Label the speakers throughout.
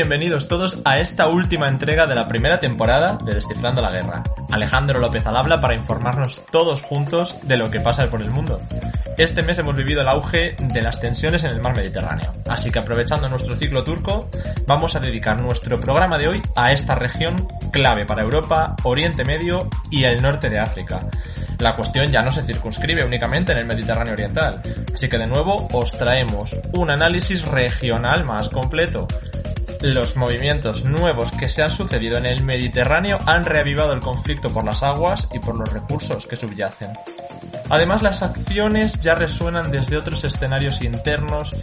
Speaker 1: Bienvenidos todos a esta última entrega de la primera temporada de Descifrando la Guerra. Alejandro López al habla para informarnos todos juntos de lo que pasa por el mundo. Este mes hemos vivido el auge de las tensiones en el mar Mediterráneo, así que aprovechando nuestro ciclo turco, vamos a dedicar nuestro programa de hoy a esta región clave para Europa, Oriente Medio y el norte de África. La cuestión ya no se circunscribe únicamente en el Mediterráneo Oriental, así que de nuevo os traemos un análisis regional más completo los movimientos nuevos que se han sucedido en el Mediterráneo han reavivado el conflicto por las aguas y por los recursos que subyacen. Además, las acciones ya resuenan desde otros escenarios internos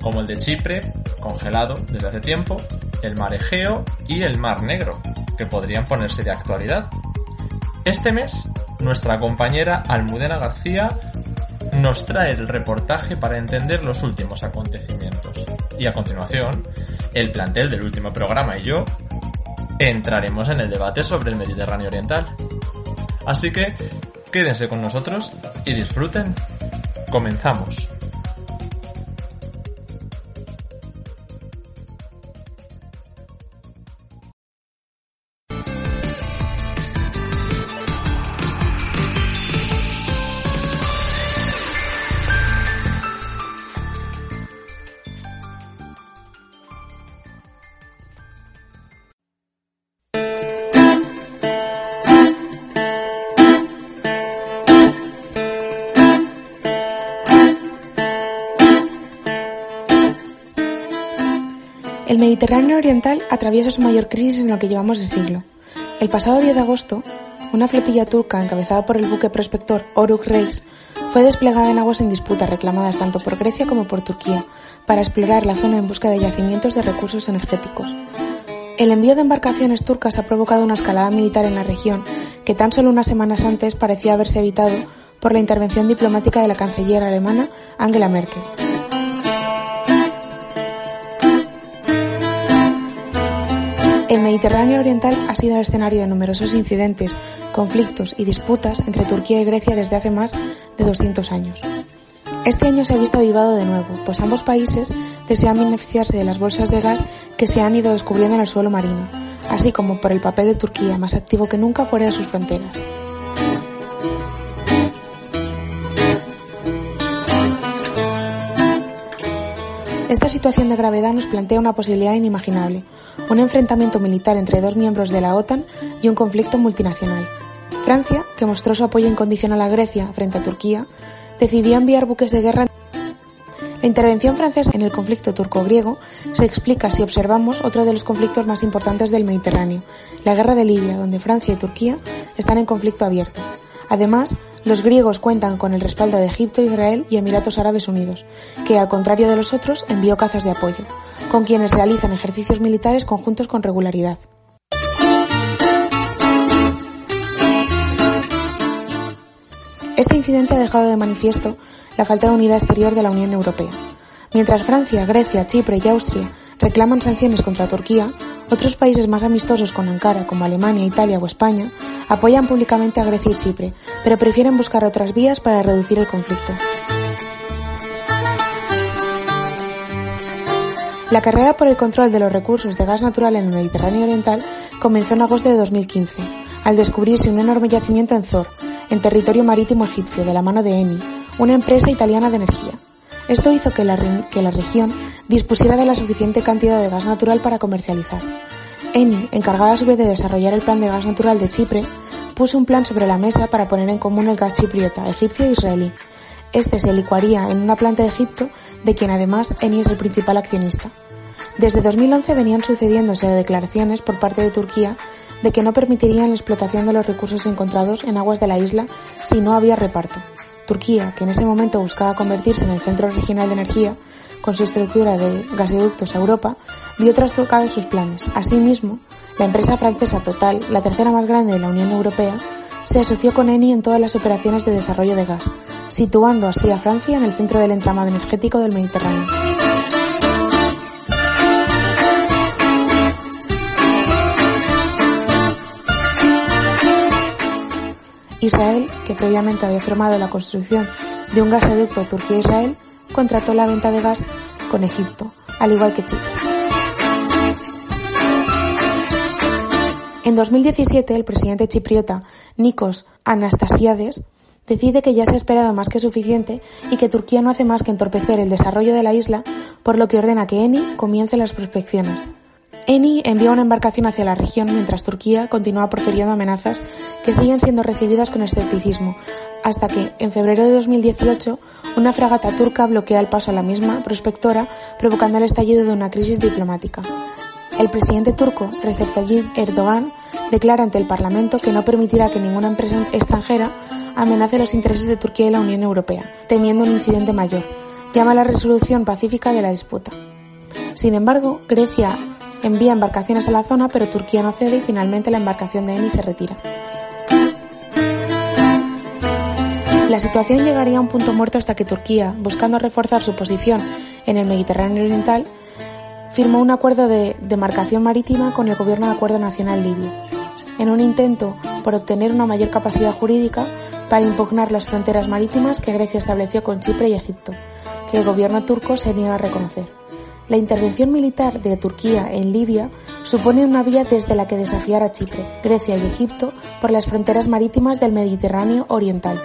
Speaker 1: como el de Chipre, congelado desde hace tiempo, el mar Egeo y el mar Negro, que podrían ponerse de actualidad. Este mes, nuestra compañera Almudena García nos trae el reportaje para entender los últimos acontecimientos. Y a continuación, el plantel del último programa y yo entraremos en el debate sobre el Mediterráneo Oriental. Así que quédense con nosotros y disfruten. Comenzamos.
Speaker 2: Atraviesa su mayor crisis en lo que llevamos de siglo. El pasado 10 de agosto, una flotilla turca encabezada por el buque prospector Oruk Reis fue desplegada en aguas en disputa reclamadas tanto por Grecia como por Turquía para explorar la zona en busca de yacimientos de recursos energéticos. El envío de embarcaciones turcas ha provocado una escalada militar en la región que tan solo unas semanas antes parecía haberse evitado por la intervención diplomática de la canciller alemana Angela Merkel. El Mediterráneo oriental ha sido el escenario de numerosos incidentes, conflictos y disputas entre Turquía y Grecia desde hace más de 200 años. Este año se ha visto avivado de nuevo, pues ambos países desean beneficiarse de las bolsas de gas que se han ido descubriendo en el suelo marino, así como por el papel de Turquía, más activo que nunca fuera de sus fronteras. Esta situación de gravedad nos plantea una posibilidad inimaginable, un enfrentamiento militar entre dos miembros de la OTAN y un conflicto multinacional. Francia, que mostró su apoyo incondicional a Grecia frente a Turquía, decidió enviar buques de guerra. La intervención francesa en el conflicto turco-griego se explica si observamos otro de los conflictos más importantes del Mediterráneo, la guerra de Libia, donde Francia y Turquía están en conflicto abierto. Además, los griegos cuentan con el respaldo de Egipto, Israel y Emiratos Árabes Unidos, que, al contrario de los otros, envió cazas de apoyo, con quienes realizan ejercicios militares conjuntos con regularidad. Este incidente ha dejado de manifiesto la falta de unidad exterior de la Unión Europea. Mientras Francia, Grecia, Chipre y Austria reclaman sanciones contra Turquía, otros países más amistosos con Ankara, como Alemania, Italia o España, apoyan públicamente a Grecia y Chipre, pero prefieren buscar otras vías para reducir el conflicto. La carrera por el control de los recursos de gas natural en el Mediterráneo Oriental comenzó en agosto de 2015, al descubrirse un enorme yacimiento en Zor, en territorio marítimo egipcio, de la mano de Eni, una empresa italiana de energía. Esto hizo que la, región dispusiera de la suficiente cantidad de gas natural para comercializar. Eni, encargada a su vez de desarrollar el plan de gas natural de Chipre, puso un plan sobre la mesa para poner en común el gas chipriota, egipcio e israelí. Este se licuaría en una planta de Egipto, de quien además Eni es el principal accionista. Desde 2011 venían sucediéndose declaraciones por parte de Turquía de que no permitirían la explotación de los recursos encontrados en aguas de la isla si no había reparto. Turquía, que en ese momento buscaba convertirse en el centro regional de energía, con su estructura de gasoductos a Europa, vio trastocados sus planes. Asimismo, la empresa francesa Total, la tercera más grande de la Unión Europea, se asoció con Eni en todas las operaciones de desarrollo de gas, situando así a Francia en el centro del entramado energético del Mediterráneo. Israel, que previamente había firmado la construcción de un gasoducto Turquía-Israel, contrató la venta de gas con Egipto, al igual que Chipre. En 2017, el presidente chipriota Nikos Anastasiades decide que ya se ha esperado más que suficiente y que Turquía no hace más que entorpecer el desarrollo de la isla, por lo que ordena que Eni comience las prospecciones. ENI envía una embarcación hacia la región mientras Turquía continúa profiriendo amenazas que siguen siendo recibidas con escepticismo, hasta que, en febrero de 2018, una fragata turca bloquea el paso a la misma prospectora, provocando el estallido de una crisis diplomática. El presidente turco, Recep Tayyip Erdogan, declara ante el Parlamento que no permitirá que ninguna empresa extranjera amenace los intereses de Turquía y la Unión Europea, temiendo un incidente mayor. Llama a la resolución pacífica de la disputa. Sin embargo, Grecia envía embarcaciones a la zona, pero Turquía no cede y finalmente la embarcación de Eni se retira. La situación llegaría a un punto muerto hasta que Turquía, buscando reforzar su posición en el Mediterráneo Oriental, firmó un acuerdo de demarcación marítima con el Gobierno de Acuerdo Nacional Libio, en un intento por obtener una mayor capacidad jurídica para impugnar las fronteras marítimas que Grecia estableció con Chipre y Egipto, que el gobierno turco se niega a reconocer. La intervención militar de Turquía en Libia supone una vía desde la que desafiar a Chipre, Grecia y Egipto por las fronteras marítimas del Mediterráneo Oriental.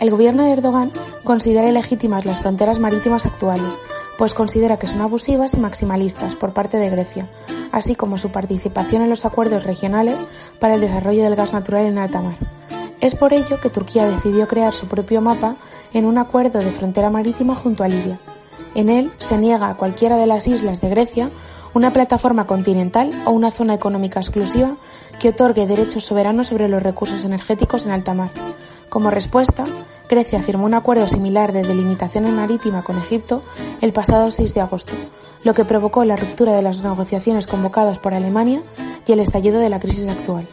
Speaker 2: El gobierno de Erdogan considera ilegítimas las fronteras marítimas actuales, pues considera que son abusivas y maximalistas por parte de Grecia, así como su participación en los acuerdos regionales para el desarrollo del gas natural en alta mar. Es por ello que Turquía decidió crear su propio mapa en un acuerdo de frontera marítima junto a Libia. En él se niega a cualquiera de las islas de Grecia una plataforma continental o una zona económica exclusiva que otorgue derechos soberanos sobre los recursos energéticos en alta mar. Como respuesta, Grecia firmó un acuerdo similar de delimitación marítima con Egipto el pasado 6 de agosto, lo que provocó la ruptura de las negociaciones convocadas por Alemania y el estallido de la crisis actual.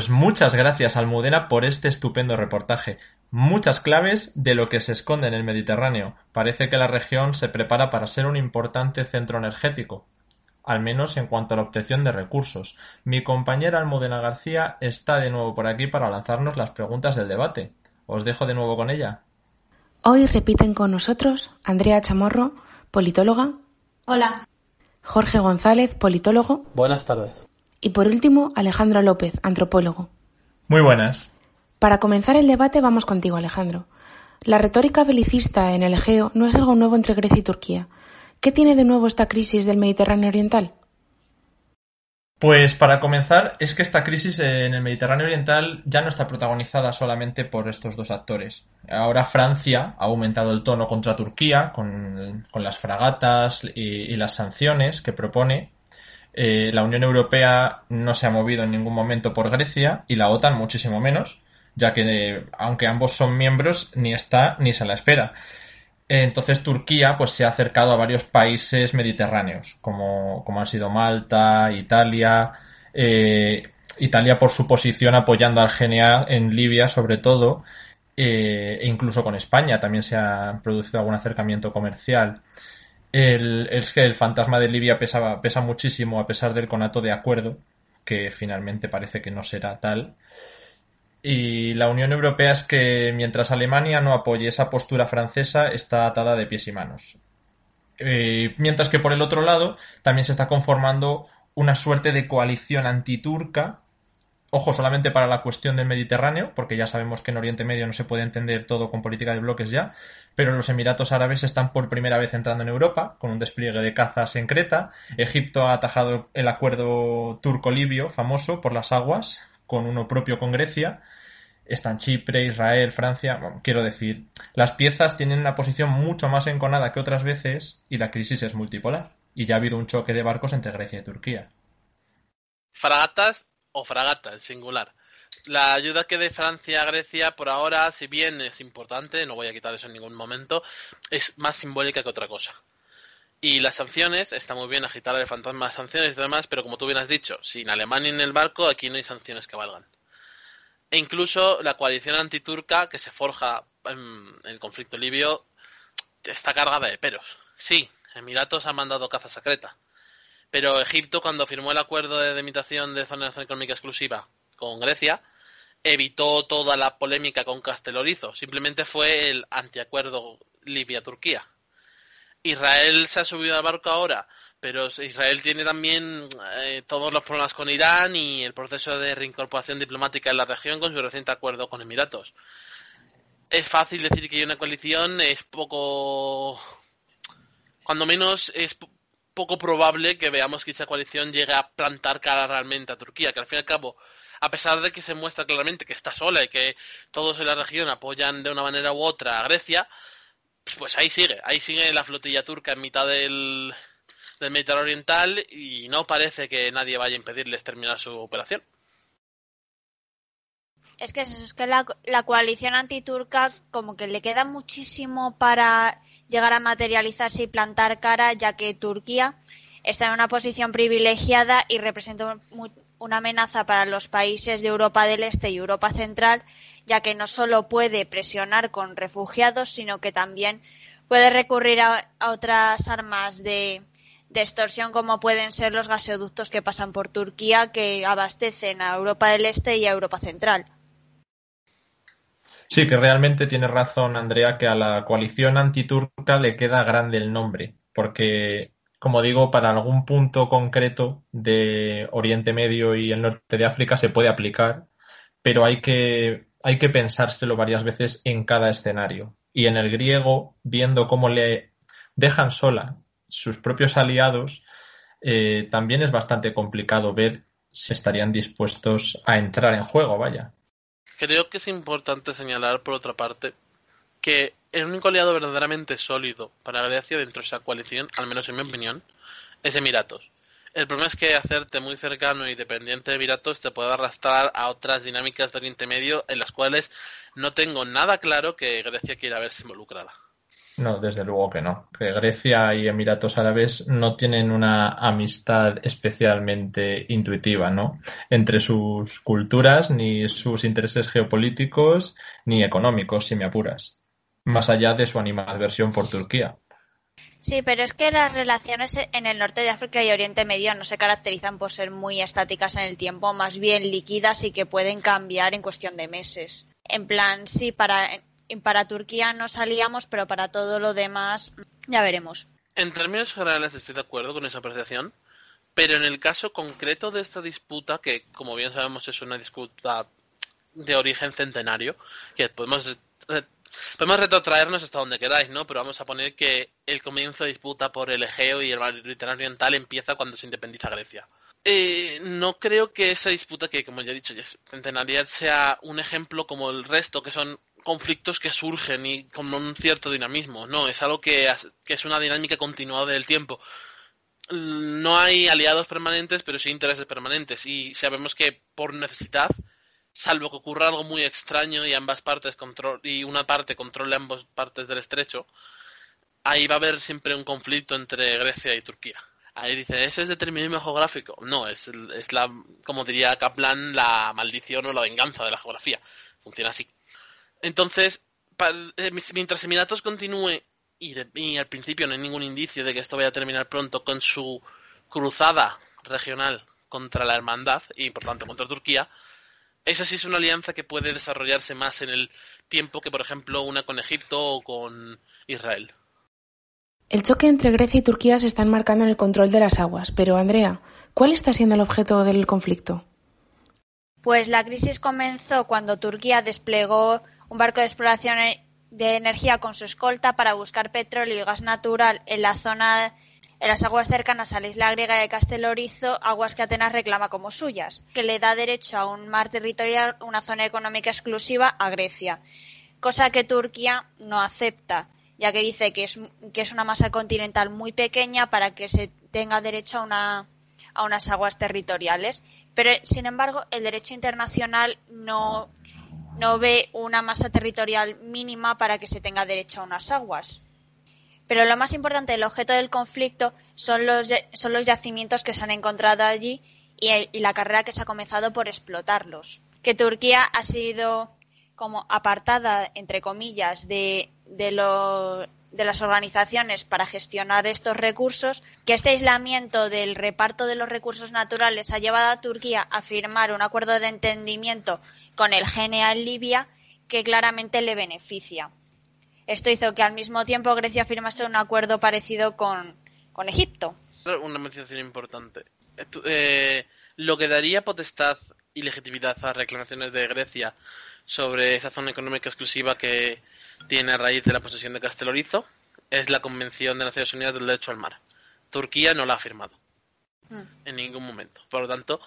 Speaker 1: Pues muchas gracias Almudena por este estupendo reportaje. Muchas claves de lo que se esconde en el Mediterráneo. Parece que la región se prepara para ser un importante centro energético, al menos en cuanto a la obtención de recursos. Mi compañera Almudena García está de nuevo por aquí para lanzarnos las preguntas del debate. Os dejo de nuevo con ella.
Speaker 2: Hoy repiten con nosotros Andrea Chamorro, politóloga.
Speaker 3: Hola.
Speaker 2: Jorge González, politólogo.
Speaker 4: Buenas tardes.
Speaker 2: Y por último, Alejandro López, antropólogo.
Speaker 1: Muy buenas.
Speaker 2: Para comenzar el debate vamos contigo, Alejandro. La retórica belicista en el Egeo no es algo nuevo entre Grecia y Turquía. ¿Qué tiene de nuevo esta crisis del Mediterráneo Oriental?
Speaker 1: Pues para comenzar, es que esta crisis en el Mediterráneo Oriental ya no está protagonizada solamente por estos dos actores. Ahora Francia ha aumentado el tono contra Turquía con, las fragatas y las sanciones que propone eh, la Unión Europea no se ha movido en ningún momento por Grecia y la OTAN muchísimo menos, ya que aunque ambos son miembros, ni está ni se la espera. Entonces Turquía pues se ha acercado a varios países mediterráneos, como, como han sido Malta, Italia, eh, Italia por su posición apoyando al GNA en Libia sobre todo, eh, e incluso con España también se ha producido algún acercamiento comercial. El, es que el fantasma de Libia pesaba, pesa muchísimo a pesar del conato de acuerdo, que finalmente parece que no será tal. Y la Unión Europea es que mientras Alemania no apoye esa postura francesa, está atada de pies y manos. Eh, mientras que por el otro lado también se está conformando una suerte de coalición antiturca Ojo, solamente para la cuestión del Mediterráneo, porque ya sabemos que en Oriente Medio no se puede entender todo con política de bloques ya, pero los Emiratos Árabes están por primera vez entrando en Europa, con un despliegue de cazas en Creta. Egipto ha atajado el acuerdo turco-libio, famoso por las aguas, con uno propio con Grecia. Están Chipre, Israel, Francia. quiero decir, las piezas tienen una posición mucho más enconada que otras veces y la crisis es multipolar. Y ya ha habido un choque de barcos entre Grecia y Turquía.
Speaker 5: Fragatas o fragata en singular. La ayuda que de Francia a Grecia por ahora, si bien es importante, no voy a quitar eso en ningún momento, es más simbólica que otra cosa. Y las sanciones, está muy bien agitar el fantasma de sanciones y demás, pero como tú bien has dicho, sin Alemania en el barco, aquí no hay sanciones que valgan. E incluso la coalición antiturca que se forja en el conflicto libio está cargada de peros. Sí, Emiratos ha mandado caza secreta. Pero Egipto, cuando firmó el acuerdo de delimitación de zona económica exclusiva con Grecia, evitó toda la polémica con Castelorizo. Simplemente fue el antiacuerdo Libia-Turquía. Israel se ha subido al barco ahora, pero Israel tiene también eh, todos los problemas con Irán y el proceso de reincorporación diplomática en la región con su reciente acuerdo con Emiratos. Es fácil decir que hay una coalición, es poco. Cuando menos es poco probable que veamos que esa coalición llegue a plantar cara realmente a Turquía, que al fin y al cabo a pesar de que se muestra claramente que está sola y que todos en la región apoyan de una manera u otra a Grecia, pues ahí sigue, ahí sigue la flotilla turca en mitad del, del Mediterráneo Oriental y no parece que nadie vaya a impedirles terminar su operación.
Speaker 3: Es que es, que la, la coalición antiturca como que le queda muchísimo para llegar a materializarse y plantar cara, ya que Turquía está en una posición privilegiada y representa una amenaza para los países de Europa del Este y Europa Central, ya que no solo puede presionar con refugiados, sino que también puede recurrir a, otras armas de, de, extorsión como pueden ser los gasoductos que pasan por Turquía que abastecen a Europa del Este y a Europa Central.
Speaker 1: Sí, que realmente tiene razón Andrea que a la coalición antiturca le queda grande el nombre, porque como digo, para algún punto concreto de Oriente Medio y el norte de África se puede aplicar, pero hay que, hay que pensárselo varias veces en cada escenario. Y en el griego, viendo cómo le dejan sola sus propios aliados, eh, también es bastante complicado ver si estarían dispuestos a entrar en juego, vaya.
Speaker 5: Creo que es importante señalar, por otra parte, que el único aliado verdaderamente sólido para Grecia dentro de esa coalición, al menos en mi opinión, es Emiratos. El problema es que hacerte muy cercano y dependiente de Emiratos te puede arrastrar a otras dinámicas de Oriente Medio en las cuales no tengo nada claro que Grecia quiera verse involucrada.
Speaker 1: No, desde luego que no. Que Grecia y Emiratos Árabes no tienen una amistad especialmente intuitiva, ¿no? Entre sus culturas, ni sus intereses geopolíticos, ni económicos, si me apuras más allá de su animadversión por Turquía.
Speaker 3: Sí, pero es que las relaciones en el norte de África y Oriente Medio no se caracterizan por ser muy estáticas en el tiempo, más bien líquidas y que pueden cambiar en cuestión de meses. En plan, sí, para, para Turquía no salíamos, pero para todo lo demás ya veremos.
Speaker 5: En términos generales estoy de acuerdo con esa apreciación, pero en el caso concreto de esta disputa, que como bien sabemos es una disputa de origen centenario, que podemos Podemos retrotraernos hasta donde queráis, ¿no? Pero vamos a poner que el comienzo de disputa por el Egeo y el Mediterráneo Oriental empieza cuando se independiza Grecia. Eh, no creo que esa disputa, que como ya he dicho, ya es centenaria, sea un ejemplo como el resto, que son conflictos que surgen y con un cierto dinamismo. No, es algo que, que es una dinámica continuada del tiempo. No hay aliados permanentes, pero sí intereses permanentes. Y sabemos que por necesidad salvo que ocurra algo muy extraño y ambas partes control y una parte controle ambas partes del estrecho, ahí va a haber siempre un conflicto entre Grecia y Turquía. Ahí dice, ¿eso es determinismo geográfico? No, es, es la, como diría Kaplan, la maldición o la venganza de la geografía. Funciona así. Entonces, eh, mientras Emiratos continúe, y, y al principio no hay ningún indicio de que esto vaya a terminar pronto con su cruzada regional contra la hermandad y por tanto contra Turquía, esa sí es una alianza que puede desarrollarse más en el tiempo que, por ejemplo, una con Egipto o con Israel.
Speaker 2: El choque entre Grecia y Turquía se está enmarcando en el control de las aguas, pero Andrea, ¿cuál está siendo el objeto del conflicto?
Speaker 3: Pues la crisis comenzó cuando Turquía desplegó un barco de exploración de energía con su escolta para buscar petróleo y gas natural en la zona en las aguas cercanas a la isla griega de Castelorizo, aguas que Atenas reclama como suyas, que le da derecho a un mar territorial, una zona económica exclusiva a Grecia, cosa que Turquía no acepta, ya que dice que es, que es una masa continental muy pequeña para que se tenga derecho a, una, a unas aguas territoriales. Pero, sin embargo, el derecho internacional no, no ve una masa territorial mínima para que se tenga derecho a unas aguas. Pero lo más importante, el objeto del conflicto, son los, son los yacimientos que se han encontrado allí y, la carrera que se ha comenzado por explotarlos. Que Turquía ha sido como apartada, entre comillas, de, de, de las organizaciones para gestionar estos recursos, que este aislamiento del reparto de los recursos naturales ha llevado a Turquía a firmar un acuerdo de entendimiento con el GNA en Libia que claramente le beneficia. Esto hizo que al mismo tiempo Grecia firmase un acuerdo parecido con, con Egipto.
Speaker 5: Una mencionación importante. Eh, lo que daría potestad y legitimidad a reclamaciones de Grecia sobre esa zona económica exclusiva que tiene a raíz de la posesión de Castelorizo es la Convención de Naciones Unidas del Derecho al Mar. Turquía no la ha firmado hmm. en ningún momento. Por lo tanto,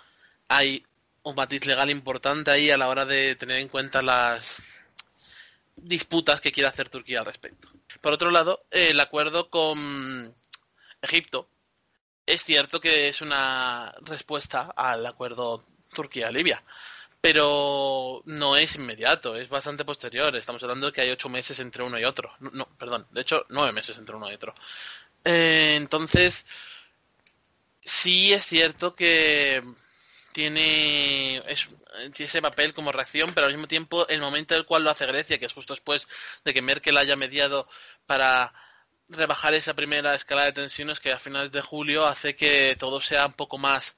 Speaker 5: hay un matiz legal importante ahí a la hora de tener en cuenta las disputas que quiere hacer Turquía al respecto. Por otro lado, el acuerdo con Egipto es cierto que es una respuesta al acuerdo Turquía-Libia, pero no es inmediato, es bastante posterior. Estamos hablando de que hay ocho meses entre uno y otro. No, perdón, de hecho, nueve meses entre uno y otro. Eh, entonces, sí es cierto que tiene ese papel como reacción, pero al mismo tiempo el momento en el cual lo hace Grecia, que es justo después de que Merkel haya mediado para rebajar esa primera escala de tensiones que a finales de julio hace que todo sea un poco más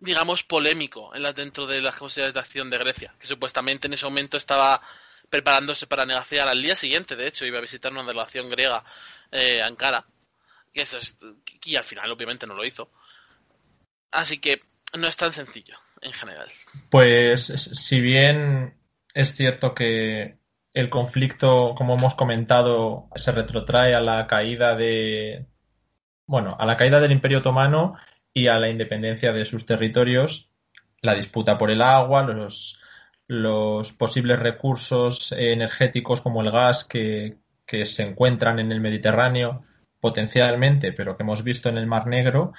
Speaker 5: digamos polémico en la, dentro de las posibilidades de acción de Grecia, que supuestamente en ese momento estaba preparándose para negociar al día siguiente, de hecho, iba a visitar una delegación griega eh, Ankara, que y al final obviamente no lo hizo. Así que no es tan sencillo en general.
Speaker 1: Pues si bien es cierto que el conflicto, como hemos comentado, se retrotrae a la caída de bueno, a la caída del Imperio Otomano y a la independencia de sus territorios, la disputa por el agua, los, los posibles recursos energéticos como el gas que, que se encuentran en el Mediterráneo potencialmente, pero que hemos visto en el Mar Negro,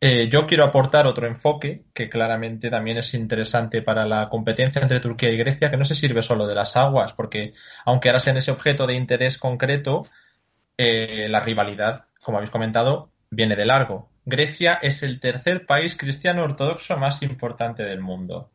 Speaker 1: eh, yo quiero aportar otro enfoque que claramente también es interesante para la competencia entre Turquía y Grecia, que no se sirve solo de las aguas, porque aunque ahora sean ese objeto de interés concreto, eh, la rivalidad, como habéis comentado, viene de largo. Grecia es el tercer país cristiano ortodoxo más importante del mundo.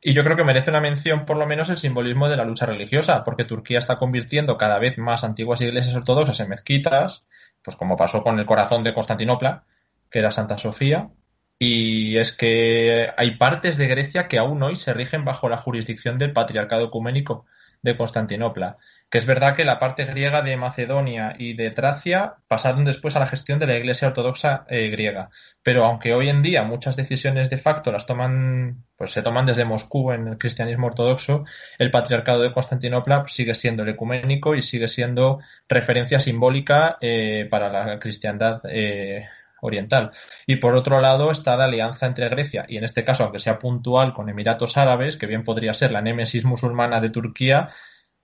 Speaker 1: Y yo creo que merece una mención por lo menos el simbolismo de la lucha religiosa, porque Turquía está convirtiendo cada vez más antiguas iglesias ortodoxas en mezquitas, pues como pasó con el corazón de Constantinopla, que era Santa Sofía, y es que hay partes de Grecia que aún hoy se rigen bajo la jurisdicción del Patriarcado Ecuménico de Constantinopla. Que es verdad que la parte griega de Macedonia y de Tracia pasaron después a la gestión de la Iglesia Ortodoxa eh, griega. Pero aunque hoy en día muchas decisiones de facto las toman, pues se toman desde Moscú en el cristianismo ortodoxo, el Patriarcado de Constantinopla sigue siendo el ecuménico y sigue siendo referencia simbólica eh, para la cristiandad eh, oriental. Y por otro lado está la alianza entre Grecia y en este caso, aunque sea puntual, con Emiratos Árabes, que bien podría ser la némesis musulmana de Turquía,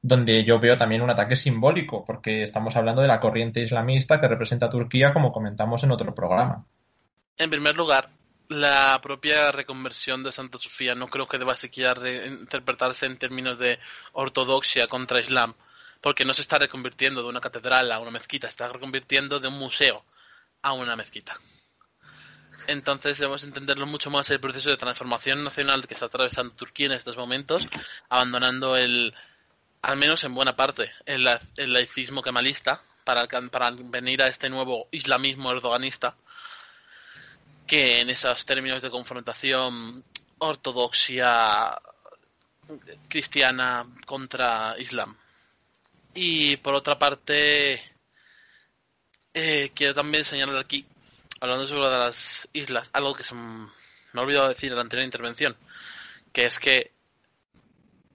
Speaker 1: donde yo veo también un ataque simbólico, porque estamos hablando de la corriente islamista que representa a Turquía, como comentamos en otro programa.
Speaker 5: En primer lugar, la propia reconversión de Santa Sofía no creo que deba siquiera interpretarse en términos de ortodoxia contra Islam, porque no se está reconvirtiendo de una catedral a una mezquita, está reconvirtiendo de un museo a una mezquita. Entonces debemos entenderlo mucho más el proceso de transformación nacional que está atravesando Turquía en estos momentos, abandonando el, al menos en buena parte, el, laicismo kemalista para, para venir a este nuevo islamismo erdoganista, que en esos términos de confrontación ortodoxia cristiana contra islam. Y por otra parte, eh, quiero también señalar aquí, hablando sobre las islas, algo que se me ha olvidado decir en la anterior intervención, que es que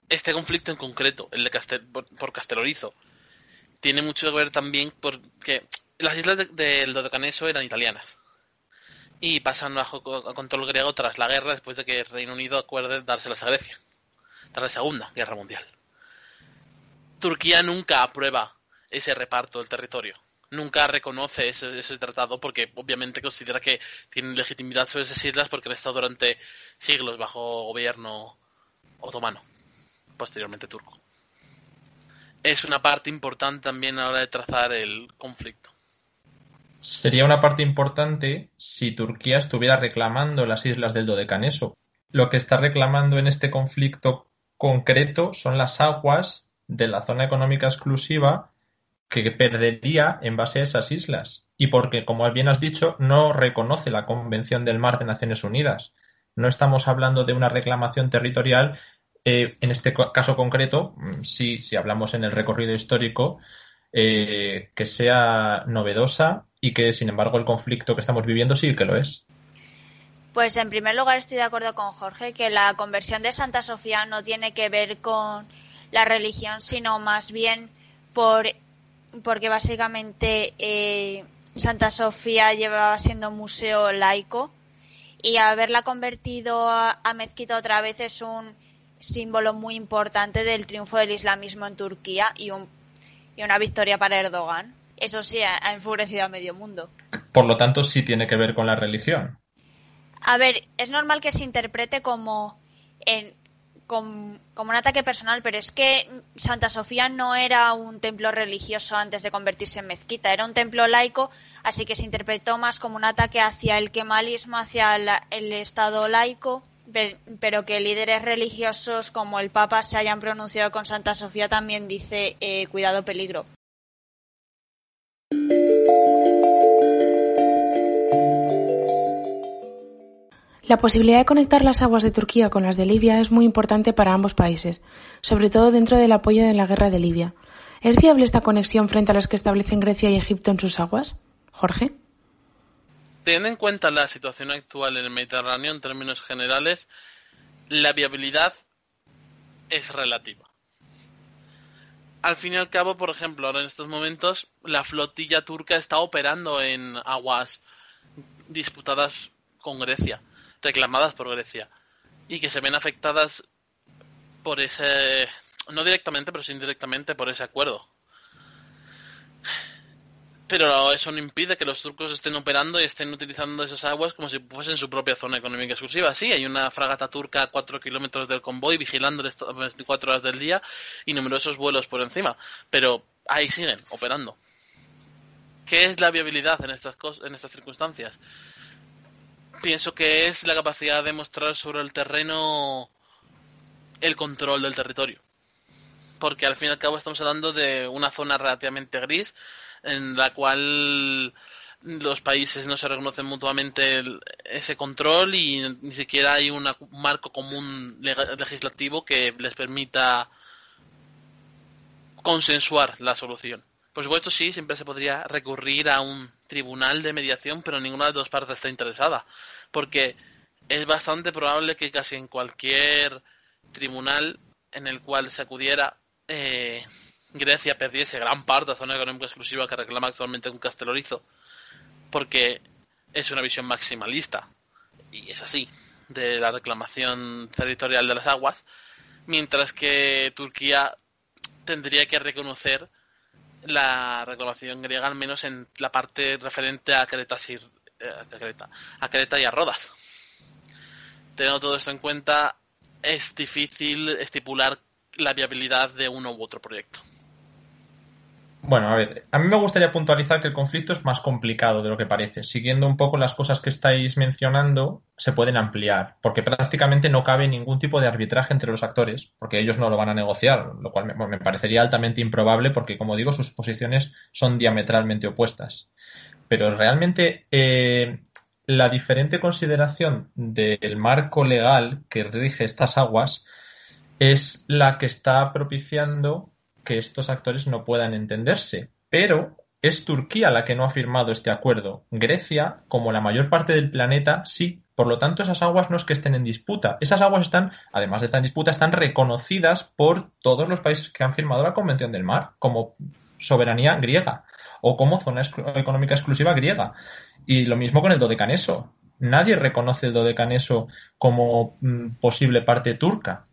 Speaker 5: este conflicto en concreto, el de por, Castelorizo, tiene mucho que ver también porque las islas del Dodecaneso eran italianas y pasan bajo control griego tras la guerra después de que el Reino Unido acuerde dárselas a Grecia, tras la Segunda Guerra Mundial. Turquía nunca aprueba ese reparto del territorio nunca reconoce ese, ese, tratado porque obviamente considera que tienen legitimidad sobre esas islas porque han estado durante siglos bajo gobierno otomano, posteriormente turco. Es una parte importante también a la hora de trazar el conflicto.
Speaker 1: Sería una parte importante si Turquía estuviera reclamando las islas del Dodecaneso. Lo que está reclamando en este conflicto concreto son las aguas de la zona económica exclusiva que perdería en base a esas islas y porque, como bien has dicho, no reconoce la Convención del Mar de Naciones Unidas. No estamos hablando de una reclamación territorial. Eh, en este caso concreto, mm, sí, si hablamos en el recorrido histórico, eh, que sea novedosa y que, sin embargo, el conflicto que estamos viviendo sí que lo es.
Speaker 3: Pues en primer lugar estoy de acuerdo con Jorge que la conversión de Santa Sofía no tiene que ver con la religión, sino más bien por porque básicamente eh, Santa Sofía llevaba siendo museo laico y haberla convertido a, mezquita otra vez es un símbolo muy importante del triunfo del islamismo en Turquía y, un, y una victoria para Erdogan. Eso sí, ha, ha enfurecido a medio mundo.
Speaker 1: Por lo tanto, sí tiene que ver con la religión.
Speaker 3: A ver, es normal que se interprete como en, como, un ataque personal, pero es que Santa Sofía no era un templo religioso antes de convertirse en mezquita, era un templo laico, así que se interpretó más como un ataque hacia el kemalismo, hacia el Estado laico, pero que líderes religiosos como el Papa se hayan pronunciado con Santa Sofía también dice eh, cuidado peligro.
Speaker 2: La posibilidad de conectar las aguas de Turquía con las de Libia es muy importante para ambos países, sobre todo dentro del apoyo en la guerra de Libia. ¿Es viable esta conexión frente a las que establecen Grecia y Egipto en sus aguas? Jorge.
Speaker 5: Teniendo en cuenta la situación actual en el Mediterráneo en términos generales, la viabilidad es relativa. Al fin y al cabo, por ejemplo, ahora en estos momentos, la flotilla turca está operando en aguas disputadas con Grecia reclamadas por Grecia y que se ven afectadas por ese, no directamente, pero sí indirectamente por ese acuerdo. Pero eso no impide que los turcos estén operando y estén utilizando esas aguas como si fuesen su propia zona económica exclusiva. Sí, hay una fragata turca a 4 kilómetros del convoy vigilando las 24 horas del día y numerosos vuelos por encima. Pero ahí siguen operando. ¿Qué es la viabilidad en estas, en estas circunstancias? Pienso que es la capacidad de mostrar sobre el terreno el control del territorio. Porque al fin y al cabo estamos hablando de una zona relativamente gris en la cual los países no se reconocen mutuamente ese control y ni siquiera hay un marco común legislativo que les permita consensuar la solución. Por supuesto, sí, siempre se podría recurrir a un tribunal de mediación, pero ninguna de las dos partes está interesada, porque es bastante probable que casi en cualquier tribunal en el cual se acudiera eh, Grecia perdiese gran parte de la zona económica exclusiva que reclama actualmente un Castelorizo, porque es una visión maximalista, y es así, de la reclamación territorial de las aguas, mientras que Turquía tendría que reconocer la reclamación griega, al menos en la parte referente a Creta, eh, a, Creta, y a Rodas. Teniendo todo esto en cuenta, es difícil estipular la viabilidad de uno u otro proyecto.
Speaker 1: Bueno, a ver, a mí me gustaría puntualizar que el conflicto es más complicado de lo que parece. Siguiendo un poco las cosas que estáis mencionando, se pueden ampliar, porque prácticamente no cabe ningún tipo de arbitraje entre los actores, porque ellos no lo van a negociar, lo cual me, parecería altamente improbable, porque, como digo, sus posiciones son diametralmente opuestas. Pero realmente eh, la diferente consideración del marco legal que rige estas aguas es la que está propiciando que estos actores no puedan entenderse, pero es Turquía la que no ha firmado este acuerdo. Grecia, como la mayor parte del planeta, sí. Por lo tanto, esas aguas no es que estén en disputa. Esas aguas están, además de estar en disputa, están reconocidas por todos los países que han firmado la Convención del Mar como soberanía griega o como zona económica exclusiva griega. Y lo mismo con el Dodecaneso. Nadie reconoce el Dodecaneso como mm, posible parte turca.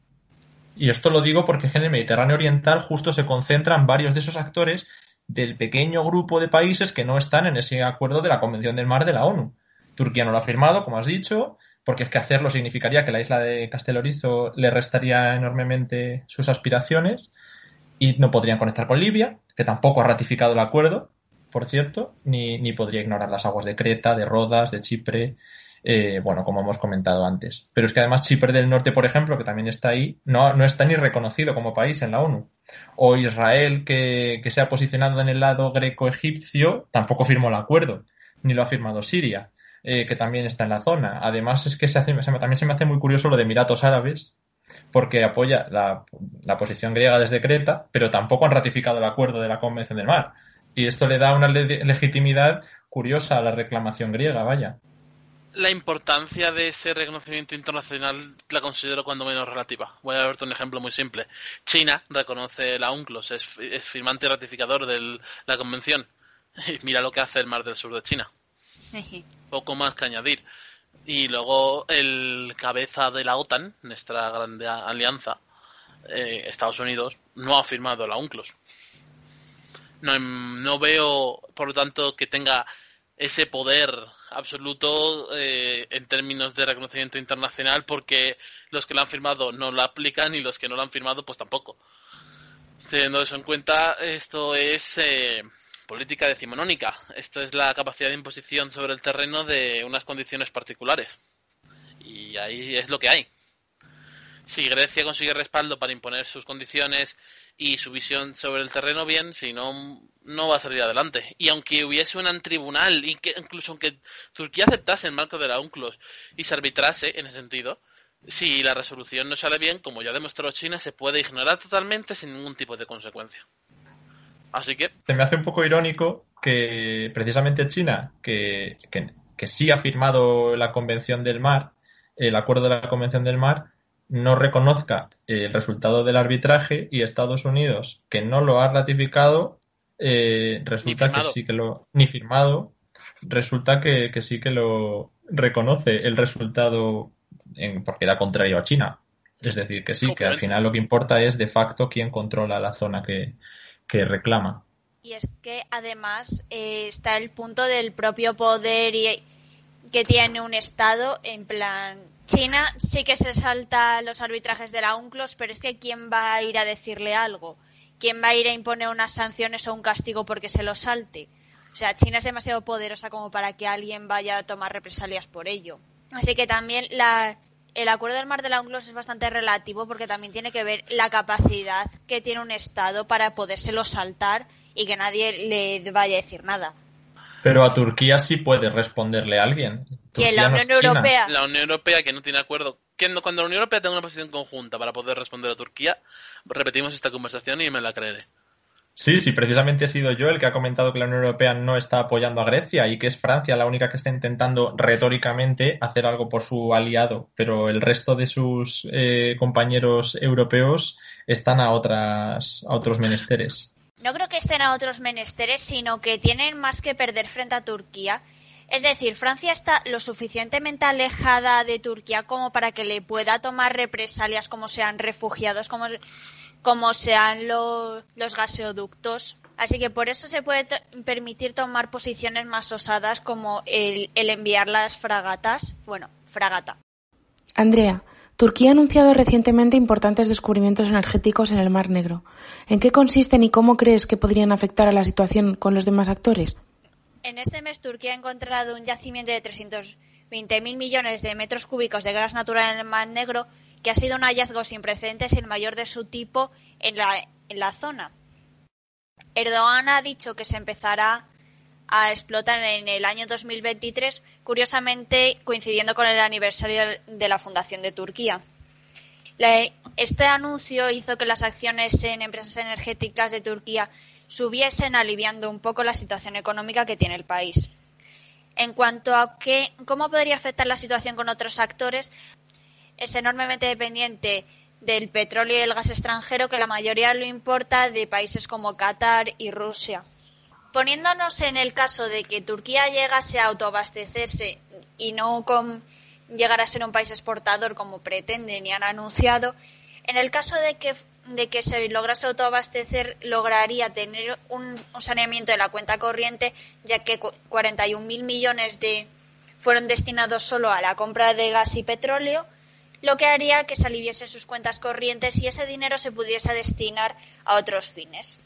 Speaker 1: Y esto lo digo porque en el Mediterráneo Oriental justo se concentran varios de esos actores del pequeño grupo de países que no están en ese acuerdo de la Convención del Mar de la ONU. Turquía no lo ha firmado, como has dicho, porque es que hacerlo significaría que la isla de Castelorizo le restaría enormemente sus aspiraciones y no podrían conectar con Libia, que tampoco ha ratificado el acuerdo, por cierto, ni, ni podría ignorar las aguas de Creta, de Rodas, de Chipre, eh, bueno, como hemos comentado antes. Pero es que además Chipre del Norte, por ejemplo, que también está ahí, no, no está ni reconocido como país en la ONU. O Israel, que, se ha posicionado en el lado greco-egipcio, tampoco firmó el acuerdo, ni lo ha firmado Siria, eh, que también está en la zona. Además, es que se hace, también se me hace muy curioso lo de Emiratos Árabes, porque apoya la, la posición griega desde Creta, pero tampoco han ratificado el acuerdo de la Convención del Mar. Y esto le da una legitimidad curiosa a la reclamación griega, vaya
Speaker 5: la importancia de ese reconocimiento internacional la considero cuando menos relativa. Voy a darte un ejemplo muy simple. China reconoce la UNCLOS, es, firmante y ratificador de la convención. Y mira lo que hace el Mar del Sur de China. Poco más que añadir. Y luego el cabeza de la OTAN, nuestra grande alianza, eh, Estados Unidos, no ha firmado la UNCLOS. No, no veo, por lo tanto, que tenga ese poder absoluto eh, en términos de reconocimiento internacional porque los que lo han firmado no lo aplican y los que no lo han firmado pues tampoco. Teniendo eso en cuenta, esto es eh, política decimonónica. Esto es la capacidad de imposición sobre el terreno de unas condiciones particulares. Y ahí es lo que hay. Si Grecia consigue respaldo para imponer sus condiciones y su visión sobre el terreno bien, si no, no va a salir adelante. Y aunque hubiese un tribunal, incluso aunque Turquía aceptase el marco de la UNCLOS y se arbitrase en ese sentido, si la resolución no sale bien, como ya demostró China, se puede ignorar totalmente sin ningún tipo de consecuencia. Así que...
Speaker 1: Se me hace un poco irónico que precisamente China, que, que, que sí ha firmado la Convención del Mar, el acuerdo de la Convención del Mar, no reconozca el resultado del arbitraje y Estados Unidos, que no lo ha ratificado, eh, resulta que sí que lo. ni firmado, resulta que, sí que lo reconoce el resultado en, porque era contrario a China. Es decir, que sí, que al final lo que importa es de facto quién controla la zona que, reclama.
Speaker 3: Y es que además eh, está el punto del propio poder y, que tiene un Estado en plan China sí que se salta los arbitrajes de la UNCLOS, pero es que ¿quién va a ir a decirle algo? ¿Quién va a ir a imponer unas sanciones o un castigo porque se lo salte? O sea, China es demasiado poderosa como para que alguien vaya a tomar represalias por ello. Así que también la, el acuerdo del mar de la UNCLOS es bastante relativo porque también tiene que ver la capacidad que tiene un Estado para podérselo saltar y que nadie le vaya a decir nada.
Speaker 1: Pero a Turquía sí puede responderle a alguien.
Speaker 3: ¿Quién? La Unión Europea.
Speaker 5: La Unión Europea que no tiene acuerdo. Cuando la Unión Europea tenga una posición conjunta para poder responder a Turquía, repetimos esta conversación y me la creeré.
Speaker 1: Sí, sí, precisamente he sido yo el que ha comentado que la Unión Europea no está apoyando a Grecia y que es Francia la única que está intentando retóricamente hacer algo por su aliado, pero el resto de sus eh, compañeros europeos están a, otras, a otros menesteres
Speaker 3: no creo que estén a otros menesteres, sino que tienen más que perder frente a Turquía. Es decir, Francia está lo suficientemente alejada de Turquía como para que le pueda tomar represalias como sean refugiados, como, como sean los gaseoductos. Así que por eso se puede permitir tomar posiciones más osadas como el, el enviar las fragatas. Bueno, fragata.
Speaker 2: Andrea, Turquía ha anunciado recientemente importantes descubrimientos energéticos en el Mar Negro. ¿En qué consisten y cómo crees que podrían afectar a la situación con los demás actores?
Speaker 3: En este mes Turquía ha encontrado un yacimiento de 320.000 millones de metros cúbicos de gas natural en el Mar Negro, que ha sido un hallazgo sin precedentes y el mayor de su tipo en la, en la zona. Erdogan ha dicho que se empezará a explotar en el año 2023, curiosamente coincidiendo con el aniversario de la fundación de Turquía. este anuncio hizo que las acciones en empresas energéticas de Turquía subiesen, aliviando un poco la situación económica que tiene el país. En cuanto a cómo podría afectar la situación con otros actores, es enormemente dependiente del petróleo y el gas extranjero, que la mayoría lo importa de países como Qatar y Rusia poniéndonos en el caso de que Turquía llegase a autoabastecerse y no con llegar a ser un país exportador como pretenden y han anunciado, en el caso de que, de que se lograse autoabastecer, lograría tener un, saneamiento de la cuenta corriente, ya que 41.000 millones de, fueron destinados solo a la compra de gas y petróleo, lo que haría que se aliviese sus cuentas corrientes y ese dinero se pudiese destinar a otros fines.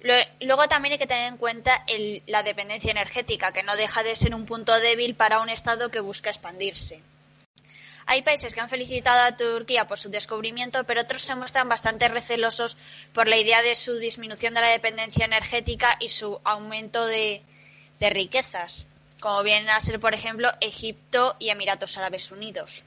Speaker 3: Luego también hay que tener en cuenta la dependencia energética, que no deja de ser un punto débil para un Estado que busca expandirse. Hay países que han felicitado a Turquía por su descubrimiento, pero otros se muestran bastante recelosos por la idea de su disminución de la dependencia energética y su aumento de, riquezas, como vienen a ser, por ejemplo, Egipto y Emiratos Árabes Unidos.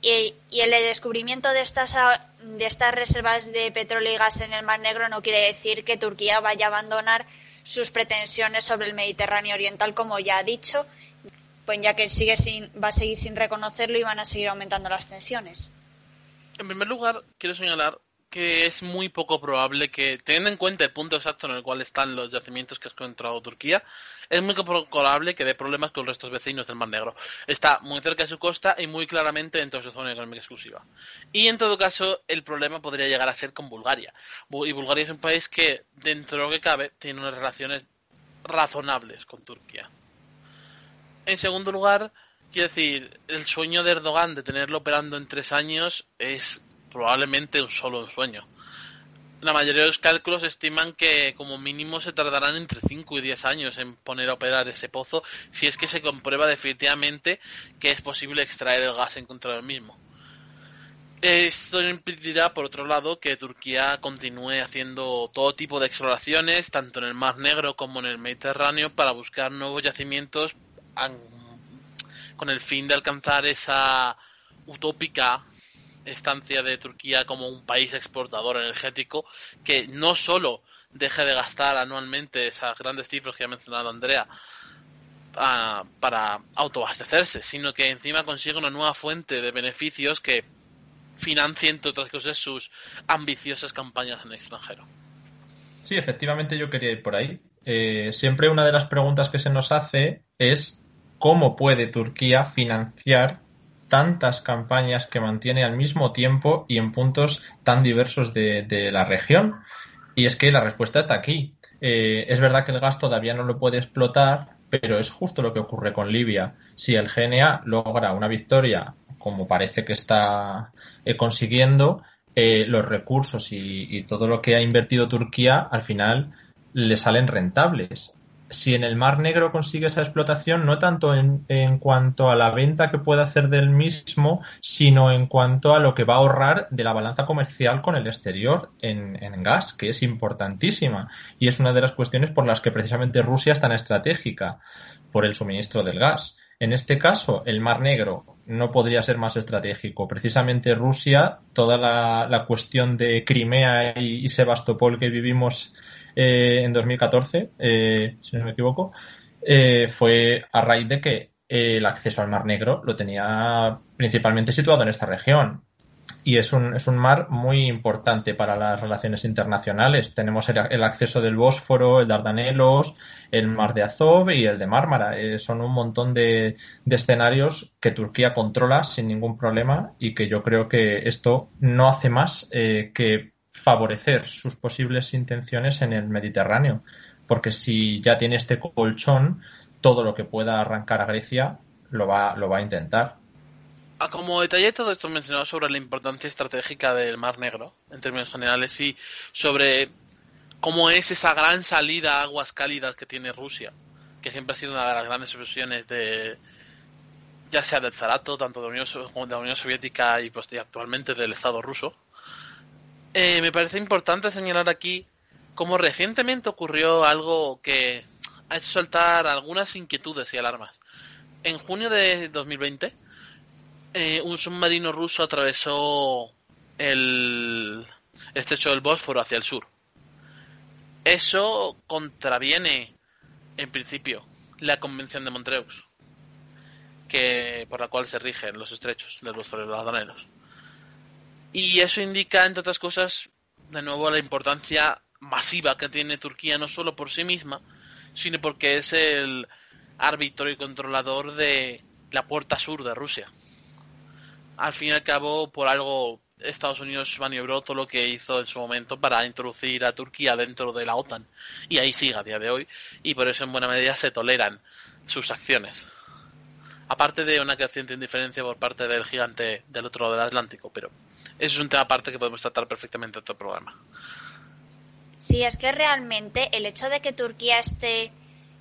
Speaker 3: Y, el descubrimiento de estas, de estas reservas de petróleo y gas en el Mar Negro no quiere decir que Turquía vaya a abandonar sus pretensiones sobre el Mediterráneo Oriental, como ya ha dicho, pues ya que sigue sin, va a seguir sin reconocerlo y van a seguir aumentando las tensiones.
Speaker 5: En primer lugar, quiero señalar que es muy poco probable que, teniendo en cuenta el punto exacto en el cual están los yacimientos que ha encontrado Turquía, es muy poco probable que dé problemas con restos vecinos del Mar Negro. Está muy cerca de su costa y muy claramente dentro de su zona económica exclusiva. Y en todo caso, el problema podría llegar a ser con Bulgaria. Y Bulgaria es un país que, dentro de lo que cabe, tiene unas relaciones razonables con Turquía. En segundo lugar, quiero decir, el sueño de Erdogan de tenerlo operando en tres años es probablemente un solo sueño. La mayoría de los cálculos estiman que como mínimo se tardarán entre 5 y 10 años en poner a operar ese pozo si es que se comprueba definitivamente que es posible extraer el gas en contra del mismo. Esto impedirá, por otro lado, que Turquía continúe haciendo todo tipo de exploraciones, tanto en el Mar Negro como en el Mediterráneo, para buscar nuevos yacimientos con el fin de alcanzar esa utópica estancia de Turquía como un país exportador energético que no solo deje de gastar anualmente esas grandes cifras que ha mencionado Andrea para autoabastecerse, sino que encima consiga una nueva fuente de beneficios que financie, entre otras cosas, sus ambiciosas campañas en el extranjero.
Speaker 1: Sí, efectivamente yo quería ir por ahí. Eh, siempre una de las preguntas que se nos hace es cómo puede Turquía financiar tantas campañas que mantiene al mismo tiempo y en puntos tan diversos de, la región. Y es que la respuesta está aquí. Eh, es verdad que el gas todavía no lo puede explotar, pero es justo lo que ocurre con Libia. Si el GNA logra una victoria, como parece que está eh, consiguiendo, eh, los recursos y, todo lo que ha invertido Turquía al final le salen rentables si en el Mar Negro consigue esa explotación, no tanto en, cuanto a la venta que puede hacer del mismo, sino en cuanto a lo que va a ahorrar de la balanza comercial con el exterior en, gas, que es importantísima. Y es una de las cuestiones por las que precisamente Rusia es tan estratégica, por el suministro del gas. En este caso, el Mar Negro no podría ser más estratégico. Precisamente Rusia, toda la, cuestión de Crimea y Sebastopol que vivimos eh, en 2014, eh, si no me equivoco, eh, fue a raíz de que el acceso al Mar Negro lo tenía principalmente situado en esta región. Y es un, es un mar muy importante para las relaciones internacionales. Tenemos el, acceso del Bósforo, el Dardanelos, el Mar de Azov y el de Mármara. son un montón de, de escenarios que Turquía controla sin ningún problema y que yo creo que esto no hace más que favorecer sus posibles intenciones en el Mediterráneo, porque si ya tiene este colchón, todo lo que pueda arrancar a Grecia lo va, lo va a intentar.
Speaker 5: Ah, como detalle todo esto mencionado sobre la importancia estratégica del Mar Negro, en términos generales, y sobre cómo es esa gran salida a aguas cálidas que tiene Rusia, que siempre ha sido una de las grandes expresiones de ya sea del Zarato, tanto de la Unión, de la Unión Soviética y pues, actualmente del Estado ruso, eh, me parece importante señalar aquí cómo recientemente ocurrió algo que ha hecho saltar algunas inquietudes y alarmas. En junio de 2020, eh, un submarino ruso atravesó el estrecho del Bósforo hacia el sur. Eso contraviene, en principio, la Convención de Montreux, que por la cual se rigen los estrechos y los Dardanelos. Y eso indica, entre otras cosas, de nuevo la importancia masiva que tiene Turquía, no solo por sí misma, sino porque es el árbitro y controlador de la puerta sur de Rusia. Al fin y al cabo, por algo, Estados Unidos maniobró todo lo que hizo en su momento para introducir a Turquía dentro de la OTAN. Y ahí sigue a día de hoy, y por eso en buena medida se toleran sus acciones. Aparte de una creciente indiferencia por parte del gigante del otro lado del Atlántico, pero eso es un tema aparte que podemos tratar perfectamente en otro programa.
Speaker 3: Sí, es que realmente el hecho de que Turquía esté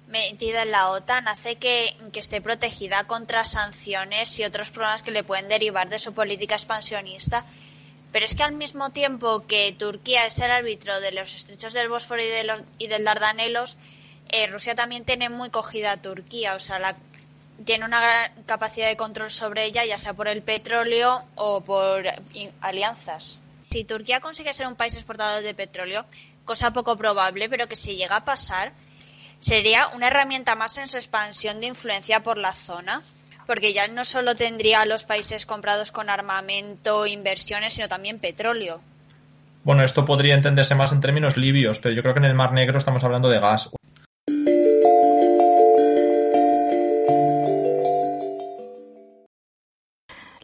Speaker 3: metida en la OTAN hace que, que, esté protegida contra sanciones y otros problemas que le pueden derivar de su política expansionista. Pero es que al mismo tiempo que Turquía es el árbitro de los estrechos del Bósforo y, de los, y del Dardanelos, eh, Rusia también tiene muy cogida a Turquía, o sea, la, tiene una gran capacidad de control sobre ella, ya sea por el petróleo o por alianzas. Si Turquía consigue ser un país exportador de petróleo, cosa poco probable, pero que si llega a pasar, sería una herramienta más en su expansión de influencia por la zona, porque ya no solo tendría a los países comprados con armamento, inversiones, sino también petróleo.
Speaker 1: Bueno, esto podría entenderse más en términos libios, pero yo creo que en el Mar Negro estamos hablando de gas.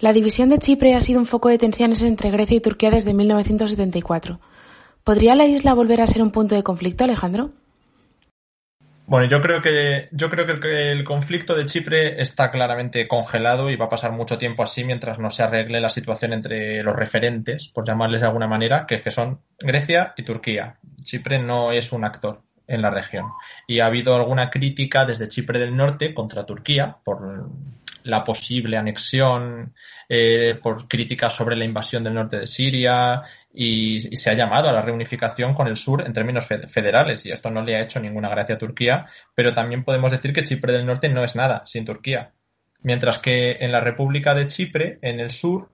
Speaker 2: La división de Chipre ha sido un foco de tensiones entre Grecia y Turquía desde 1974. ¿Podría la isla volver a ser un punto de conflicto, Alejandro?
Speaker 1: Bueno, yo creo que yo creo que el conflicto de Chipre está claramente congelado y va a pasar mucho tiempo así mientras no se arregle la situación entre los referentes, por llamarles de alguna manera, que, que son Grecia y Turquía. Chipre no es un actor en la región. Y ha habido alguna crítica desde Chipre del Norte contra Turquía por la posible anexión, eh, por críticas sobre la invasión del norte de Siria y, se ha llamado a la reunificación con el sur en términos federales y esto no le ha hecho ninguna gracia a Turquía, pero también podemos decir que Chipre del Norte no es nada sin Turquía. Mientras que en la República de Chipre, en el sur,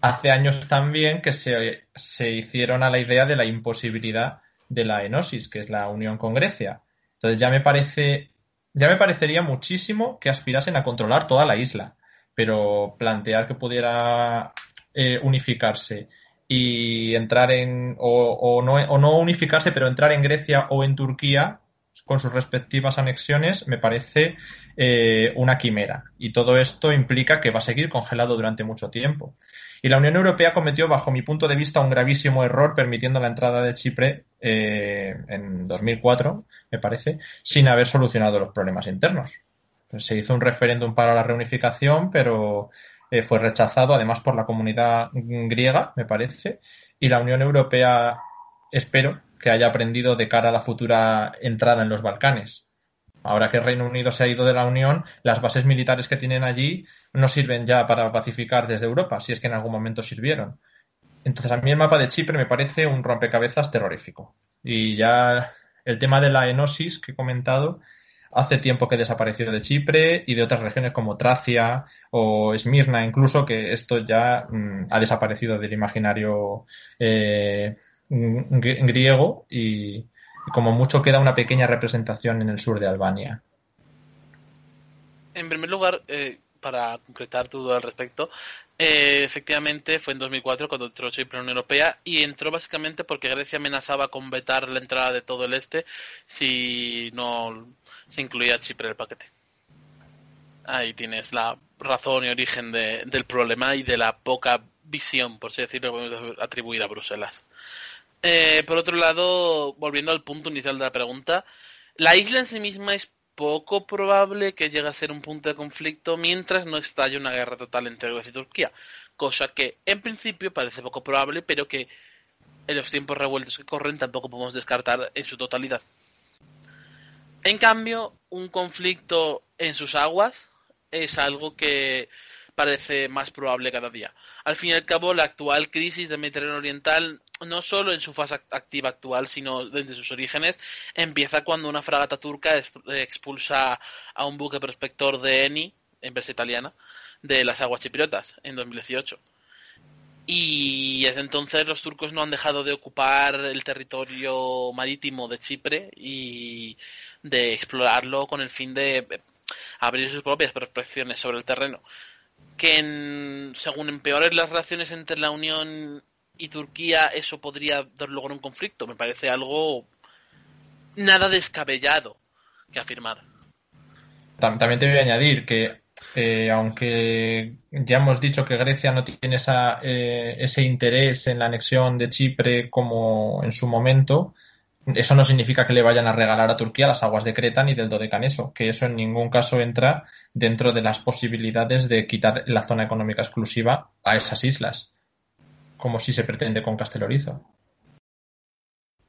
Speaker 1: hace años también que se, se hicieron a la idea de la imposibilidad de la enosis, que es la unión con Grecia. Entonces ya me parece ya me parecería muchísimo que aspirasen a controlar toda la isla, pero plantear que pudiera eh, unificarse y entrar en, o, no, o no unificarse, pero entrar en Grecia o en Turquía con sus respectivas anexiones me parece eh, una quimera. Y todo esto implica que va a seguir congelado durante mucho tiempo. Y la Unión Europea cometió, bajo mi punto de vista, un gravísimo error permitiendo la entrada de Chipre eh, en 2004, me parece, sin haber solucionado los problemas internos. Se hizo un referéndum para la reunificación, pero eh, fue rechazado además por la comunidad griega, me parece, y la Unión Europea, espero, que haya aprendido de cara a la futura entrada en los Balcanes. Ahora que el Reino Unido se ha ido de la Unión, las bases militares que tienen allí no sirven ya para pacificar desde Europa, si es que en algún momento sirvieron. Entonces, a mí el mapa de Chipre me parece un rompecabezas terrorífico. Y ya el tema de la enosis que he comentado, hace tiempo que desapareció de Chipre y de otras regiones como Tracia o Esmirna, incluso, que esto ya mm, ha desaparecido del imaginario eh, griego y, como mucho queda una pequeña representación en el sur de Albania.
Speaker 5: En primer lugar, eh, para concretar tu duda al respecto, eh, efectivamente fue en 2004 cuando entró Chipre en la Unión Europea y entró básicamente porque Grecia amenazaba con vetar la entrada de todo el este si no se incluía Chipre en el paquete. Ahí tienes la razón y origen del problema y de la poca visión, por así decirlo, que podemos atribuir a Bruselas. Eh, por otro lado, volviendo al punto inicial de la pregunta, la isla en sí misma es poco probable que llegue a ser un punto de conflicto mientras no estalle una guerra total entre Grecia y Turquía, cosa que en principio parece poco probable, pero que en los tiempos revueltos que corren tampoco podemos descartar en su totalidad. En cambio, un conflicto en sus aguas es algo que parece más probable cada día. Al fin y al cabo, la actual crisis del Mediterráneo Oriental no solo en su fase activa actual, sino desde sus orígenes, empieza cuando una fragata turca expulsa a un buque prospector de Eni, empresa italiana, de las aguas chipriotas en 2018. Y desde entonces los turcos no han dejado de ocupar el territorio marítimo de Chipre y de explorarlo con el fin de abrir sus propias prospecciones sobre el terreno. Que según empeoren las relaciones entre la Unión y Turquía eso podría dar lugar a un conflicto. Me parece algo nada descabellado que afirmar.
Speaker 1: También te voy a añadir que eh, aunque ya hemos dicho que Grecia no tiene esa, eh, ese interés en la anexión de Chipre como en su momento, eso no significa que le vayan a regalar a Turquía las aguas de Creta ni del Dodecaneso, que eso en ningún caso entra dentro de las posibilidades de quitar la zona económica exclusiva a esas islas como si se pretende con Castelorizo.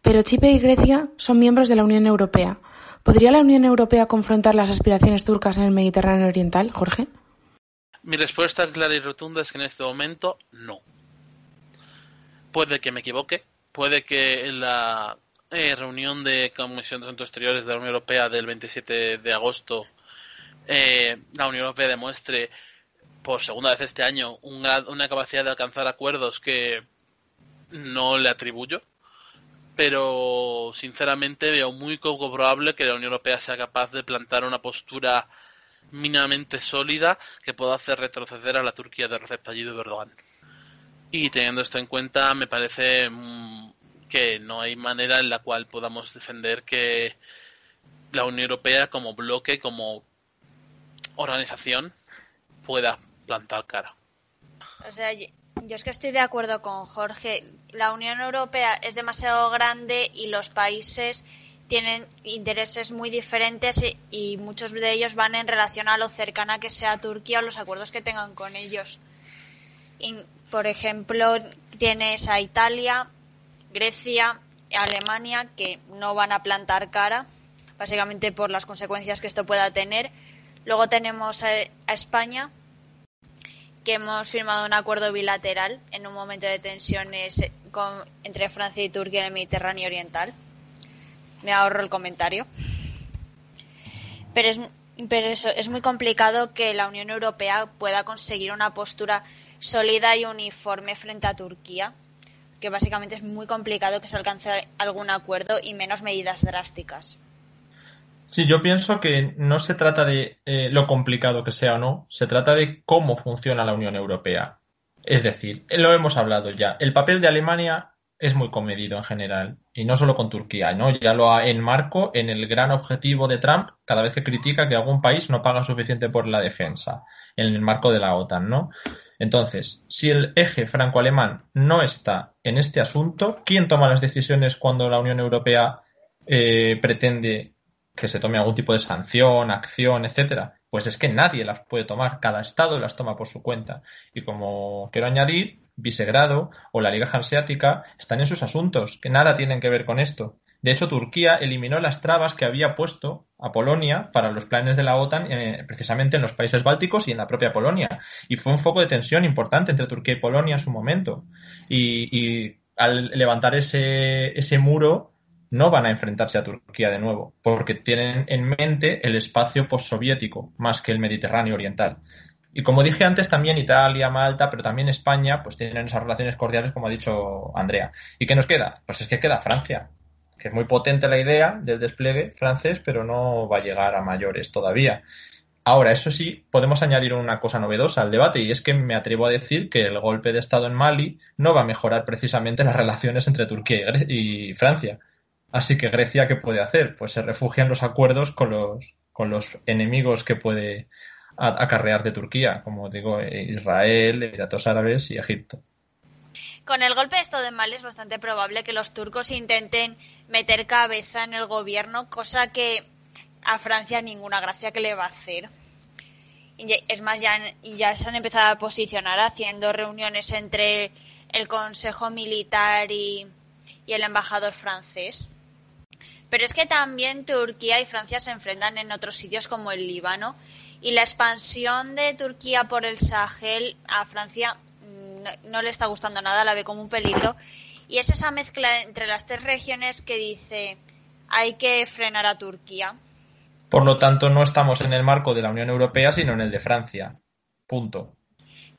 Speaker 2: Pero Chipre y Grecia son miembros de la Unión Europea. ¿Podría la Unión Europea confrontar las aspiraciones turcas en el Mediterráneo Oriental, Jorge?
Speaker 5: Mi respuesta clara y rotunda es que en este momento no. Puede que me equivoque, puede que la eh, reunión de Comisión de Asuntos Exteriores de la Unión Europea del 27 de agosto eh, la Unión Europea demuestre por segunda vez este año una capacidad de alcanzar acuerdos que no le atribuyo, pero sinceramente veo muy poco probable que la Unión Europea sea capaz de plantar una postura mínimamente sólida que pueda hacer retroceder a la Turquía de Recep Tayyip Erdogan. Y teniendo esto en cuenta, me parece mm, que no hay manera en la cual podamos defender que la Unión Europea como bloque, como organización, pueda plantar cara.
Speaker 3: O sea, yo es que estoy de acuerdo con Jorge. La Unión Europea es demasiado grande y los países tienen intereses muy diferentes y, muchos de ellos van en relación a lo cercana que sea Turquía o los acuerdos que tengan con ellos. por ejemplo, tienes a Italia, Grecia, Alemania que no van a plantar cara, básicamente por las consecuencias que esto pueda tener. Luego tenemos a España, que hemos firmado un acuerdo bilateral en un momento de tensiones entre Francia y Turquía en el Mediterráneo Oriental. Me ahorro el comentario. Pero es muy complicado que la Unión Europea pueda conseguir una postura sólida y uniforme frente a Turquía, que básicamente es muy complicado que se alcance algún acuerdo y menos medidas drásticas.
Speaker 1: Sí, yo pienso que no se trata de eh, lo complicado que sea o no, se trata de cómo funciona la Unión Europea. Es decir, lo hemos hablado ya, el papel de Alemania es muy comedido en general, y no solo con Turquía, ¿no? Ya lo enmarco en el gran objetivo de Trump cada vez que critica que algún país no paga suficiente por la defensa, en el marco de la OTAN, ¿no? Entonces, si el eje franco-alemán no está en este asunto, ¿quién toma las decisiones cuando la Unión Europea eh, pretende que se tome algún tipo de sanción, acción, etcétera, pues es que nadie las puede tomar, cada estado las toma por su cuenta. Y como quiero añadir, Visegrado o la Liga Hanseática están en sus asuntos, que nada tienen que ver con esto. De hecho, Turquía eliminó las trabas que había puesto a Polonia para los planes de la OTAN eh, precisamente en los países bálticos y en la propia Polonia. Y fue un foco de tensión importante entre Turquía y Polonia en su momento. Y, y al levantar ese, ese muro, no van a enfrentarse a Turquía de nuevo, porque tienen en mente el espacio postsoviético más que el Mediterráneo oriental. Y como dije antes, también Italia, Malta, pero también España, pues tienen esas relaciones cordiales, como ha dicho Andrea. ¿Y qué nos queda? Pues es que queda Francia, que es muy potente la idea del despliegue francés, pero no va a llegar a mayores todavía. Ahora, eso sí, podemos añadir una cosa novedosa al debate y es que me atrevo a decir que el golpe de Estado en Mali no va a mejorar precisamente las relaciones entre Turquía y Francia. Así que Grecia, ¿qué puede hacer? Pues se refugia en los acuerdos con los, con los enemigos que puede acarrear de Turquía, como digo, Israel, Emiratos Árabes y Egipto.
Speaker 3: Con el golpe de Estado en Mali es bastante probable que los turcos intenten meter cabeza en el gobierno, cosa que a Francia ninguna gracia que le va a hacer. Es más, ya, ya se han empezado a posicionar haciendo reuniones entre el Consejo Militar y, y el embajador francés. Pero es que también Turquía y Francia se enfrentan en otros sitios como el Líbano y la expansión de Turquía por el Sahel a Francia mm, no, le está gustando nada, la ve como un peligro. Y es esa mezcla entre las tres regiones que dice hay que frenar a Turquía.
Speaker 1: Por lo tanto, no estamos en el marco de la Unión Europea, sino en el de Francia. Punto.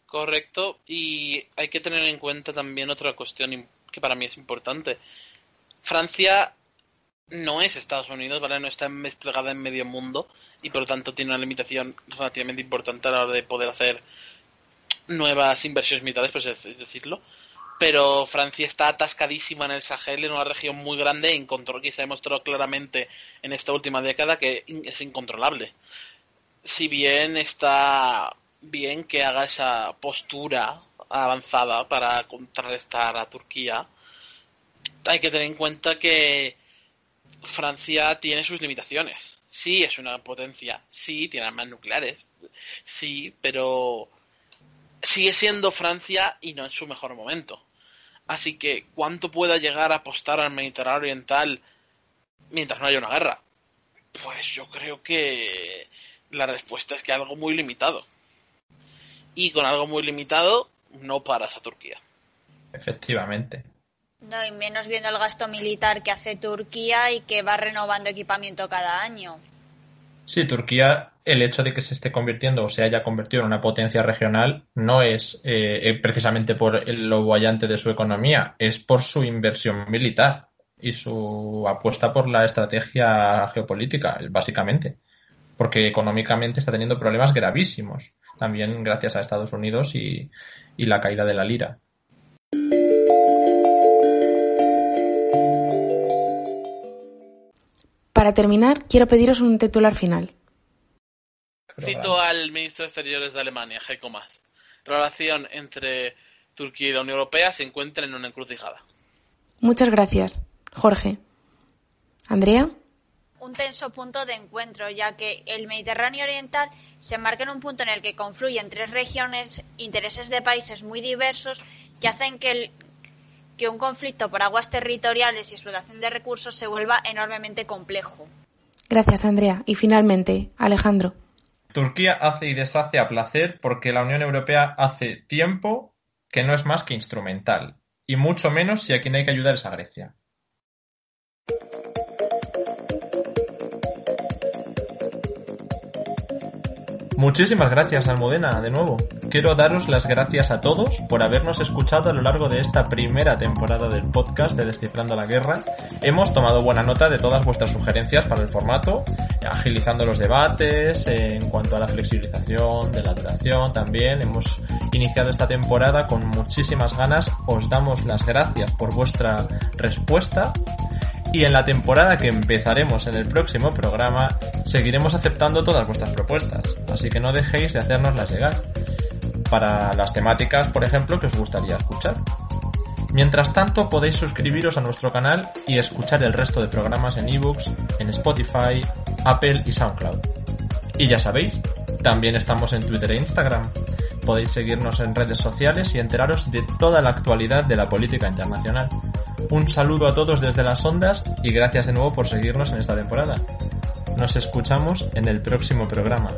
Speaker 5: Correcto. Y hay que tener en cuenta también otra cuestión que para mí es importante. Francia no es Estados Unidos, ¿vale? No está desplegada en medio mundo y por lo tanto tiene una limitación relativamente importante a la hora de poder hacer nuevas inversiones militares, por así decirlo. Pero Francia está atascadísima en el Sahel, en una región muy grande, en control, que se ha demostrado claramente en esta última década que es incontrolable. Si bien está bien que haga esa postura avanzada para contrarrestar a Turquía, hay que tener en cuenta que Francia tiene sus limitaciones. Sí, es una potencia. Sí, tiene armas nucleares. Sí, pero sigue siendo Francia y no en su mejor momento. Así que, ¿cuánto pueda llegar a apostar al Mediterráneo Oriental mientras no haya una guerra? Pues yo creo que la respuesta es que algo muy limitado. Y con algo muy limitado no paras a Turquía.
Speaker 1: Efectivamente.
Speaker 3: No, y menos viendo el gasto militar que hace Turquía y que va renovando equipamiento cada año.
Speaker 1: Sí, Turquía, el hecho de que se esté convirtiendo o se haya convertido en una potencia regional no es eh, precisamente por lo bollante de su economía, es por su inversión militar y su apuesta por la estrategia geopolítica, básicamente. Porque económicamente está teniendo problemas gravísimos, también gracias a Estados Unidos y la caída de la lira.
Speaker 2: Para terminar, quiero pediros un titular final.
Speaker 5: Cito al ministro de Exteriores de Alemania, Heiko Maas. La relación entre Turquía y la Unión Europea se encuentra en una encrucijada.
Speaker 2: Muchas gracias, Jorge. Andrea.
Speaker 3: Un tenso punto de encuentro, ya que el Mediterráneo Oriental se marca en un punto en el que confluyen tres regiones, intereses de países muy diversos, que hacen que, el, que un conflicto por aguas territoriales y explotación de recursos se vuelva enormemente complejo.
Speaker 2: Gracias, Andrea. Y finalmente, Alejandro.
Speaker 1: Turquía hace y deshace a placer porque la Unión Europea hace tiempo que no es más que instrumental, y mucho menos si a quien hay que ayudar es a Grecia. Muchísimas gracias, Almudena, de nuevo. Quiero daros las gracias a todos por habernos escuchado a lo largo de esta primera temporada del podcast de Descifrando la Guerra. Hemos tomado buena nota de todas vuestras sugerencias para el formato, agilizando los debates en cuanto a la flexibilización de la duración también. Hemos iniciado esta temporada con muchísimas ganas. Os damos las gracias por vuestra respuesta y en la temporada que empezaremos en el próximo programa seguiremos aceptando todas vuestras propuestas, así que no dejéis de hacernoslas llegar para las temáticas, por ejemplo, que os gustaría escuchar. Mientras tanto, podéis suscribiros a nuestro canal y escuchar el resto de programas en ebooks, en Spotify, Apple y SoundCloud. Y ya sabéis, también estamos en Twitter e Instagram. Podéis seguirnos en redes sociales y enteraros de toda la actualidad de la política internacional. Un saludo a todos desde las ondas y gracias de nuevo por seguirnos en esta temporada. Nos escuchamos en el próximo programa.